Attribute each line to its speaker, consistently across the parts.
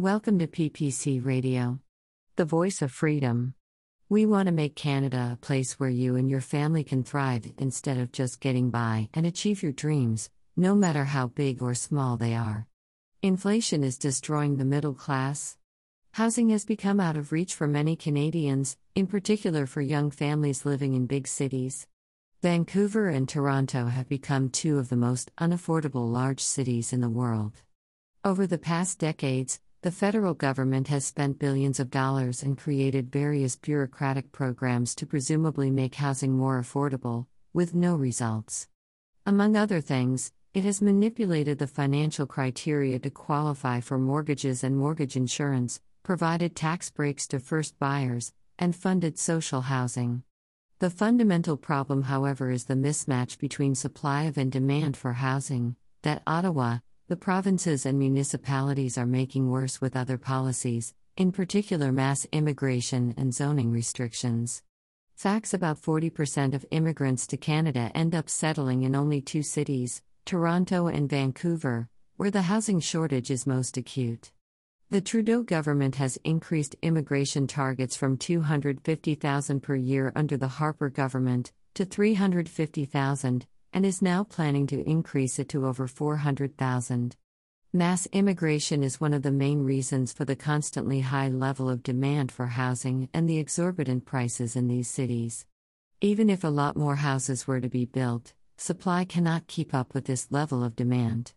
Speaker 1: Welcome to PPC Radio, the voice of freedom. We want to make Canada a place where you and your family can thrive instead of just getting by and achieve your dreams, no matter how big or small they are. Inflation is destroying the middle class. Housing has become out of reach for many Canadians, in particular for young families living in big cities. Vancouver and Toronto have become two of the most unaffordable large cities in the world. Over the past decades, the federal government has spent billions of dollars and created various bureaucratic programs to presumably make housing more affordable, with no results. Among other things, it has manipulated the financial criteria to qualify for mortgages and mortgage insurance, provided tax breaks to first buyers, and funded social housing. The fundamental problem, however, is the mismatch between supply of and demand for housing, that Ottawa, the provinces and municipalities are making worse with other policies, in particular mass immigration and zoning restrictions. Facts about 40% of immigrants to Canada end up settling in only two cities, Toronto and Vancouver, where the housing shortage is most acute. The Trudeau government has increased immigration targets from 250,000 per year under the Harper government to 350,000, and is now planning to increase it to over 400,000. Mass immigration is one of the main reasons for the constantly high level of demand for housing and the exorbitant prices in these cities. Even if a lot more houses were to be built, supply cannot keep up with this level of demand.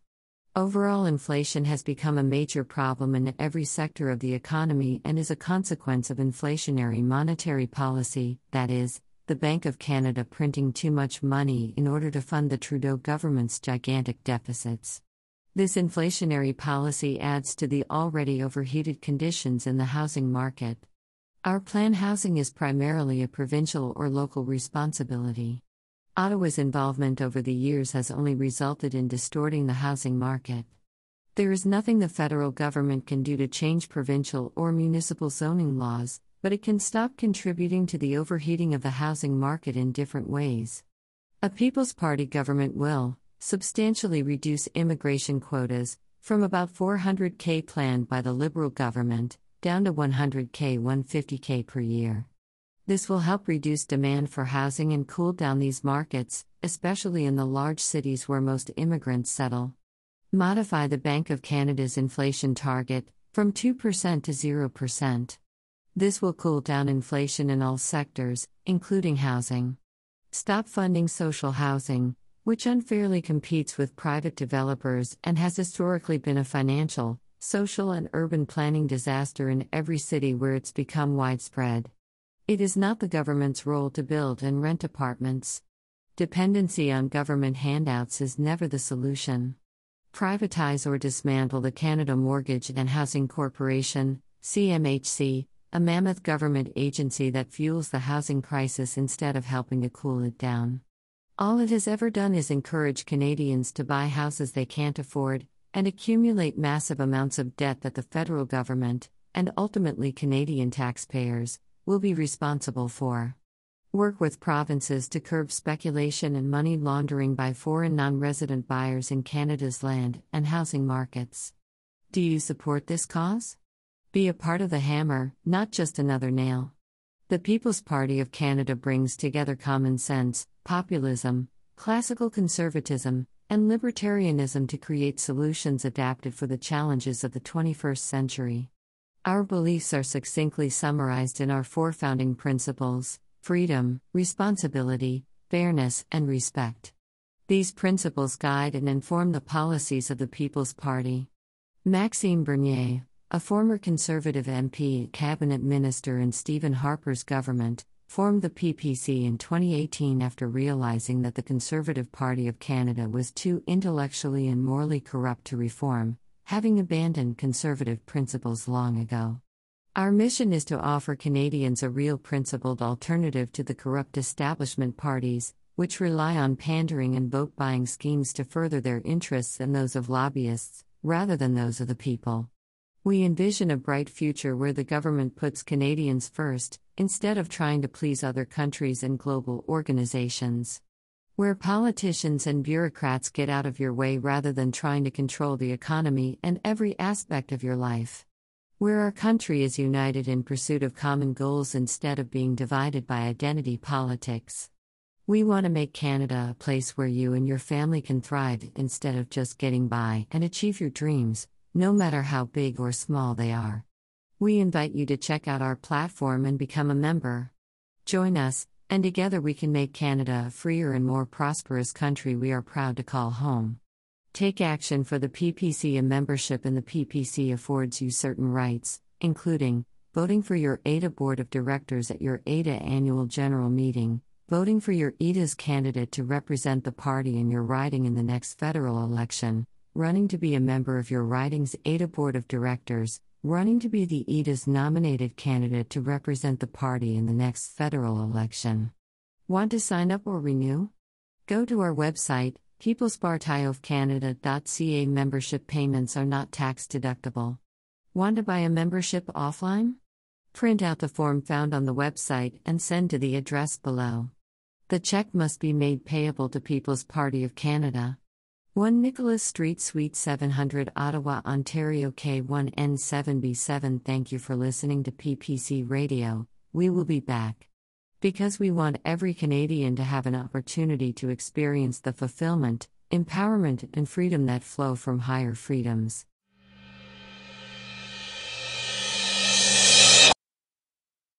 Speaker 1: Overall, inflation has become a major problem in every sector of the economy and is a consequence of inflationary monetary policy, that is, the Bank of Canada printing too much money in order to fund the Trudeau government's gigantic deficits. This inflationary policy adds to the already overheated conditions in the housing market. Our plan housing is primarily a provincial or local responsibility. Ottawa's involvement over the years has only resulted in distorting the housing market. There is nothing the federal government can do to change provincial or municipal zoning laws, but it can stop contributing to the overheating of the housing market in different ways. A People's Party government will substantially reduce immigration quotas from about 400k planned by the Liberal government down to 100k 150k per year. This will help reduce demand for housing and cool down these markets, especially in the large cities where most immigrants settle. Modify the Bank of Canada's inflation target from 2% to 0%. This will cool down inflation in all sectors, including housing. Stop funding social housing, which unfairly competes with private developers and has historically been a financial, social, and urban planning disaster in every city where it's become widespread. It is not the government's role to build and rent apartments. Dependency on government handouts is never the solution. Privatize or dismantle the Canada Mortgage and Housing Corporation, CMHC, a mammoth government agency that fuels the housing crisis instead of helping to cool it down. All it has ever done is encourage Canadians to buy houses they can't afford and accumulate massive amounts of debt that the federal government, and ultimately Canadian taxpayers, will be responsible for. Work with provinces to curb speculation and money laundering by foreign non resident buyers in Canada's land and housing markets. Do you support this cause? Be a part of the hammer, not just another nail. The People's Party of Canada brings together common sense, populism, classical conservatism, and libertarianism to create solutions adapted for the challenges of the 21st century. Our beliefs are succinctly summarized in our four founding principles freedom, responsibility, fairness, and respect. These principles guide and inform the policies of the People's Party. Maxime Bernier, a former Conservative MP, cabinet minister in Stephen Harper's government, formed the PPC in 2018 after realizing that the Conservative Party of Canada was too intellectually and morally corrupt to reform, having abandoned conservative principles long ago. Our mission is to offer Canadians a real principled alternative to the corrupt establishment parties, which rely on pandering and vote buying schemes to further their interests and those of lobbyists, rather than those of the people. We envision a bright future where the government puts Canadians first, instead of trying to please other countries and global organizations. Where politicians and bureaucrats get out of your way rather than trying to control the economy and every aspect of your life. Where our country is united in pursuit of common goals instead of being divided by identity politics. We want to make Canada a place where you and your family can thrive instead of just getting by and achieve your dreams, no matter how big or small they are. We invite you to check out our platform and become a member. Join us, and together we can make Canada a freer and more prosperous country we are proud to call home. Take action for the PPC. A membership in the PPC affords you certain rights, including voting for your EDA Board of Directors at your EDA Annual General Meeting, voting for your EDA's candidate to represent the party in your riding in the next federal election, running to be a member of your riding's EDA Board of Directors, running to be the EDA's nominated candidate to represent the party in the next federal election. Want to sign up or renew? Go to our website, peoplespartyofcanada.ca membership payments are not tax deductible. Want to buy a membership offline? Print out the form found on the website and send to the address below. The check must be made payable to People's Party of Canada. 1 Nicholas Street, Suite 700, Ottawa, Ontario K1N7B7. Thank you for listening to PPC Radio. We will be back. Because we want every Canadian to have an opportunity to experience the fulfillment, empowerment, and freedom that flow from higher freedoms.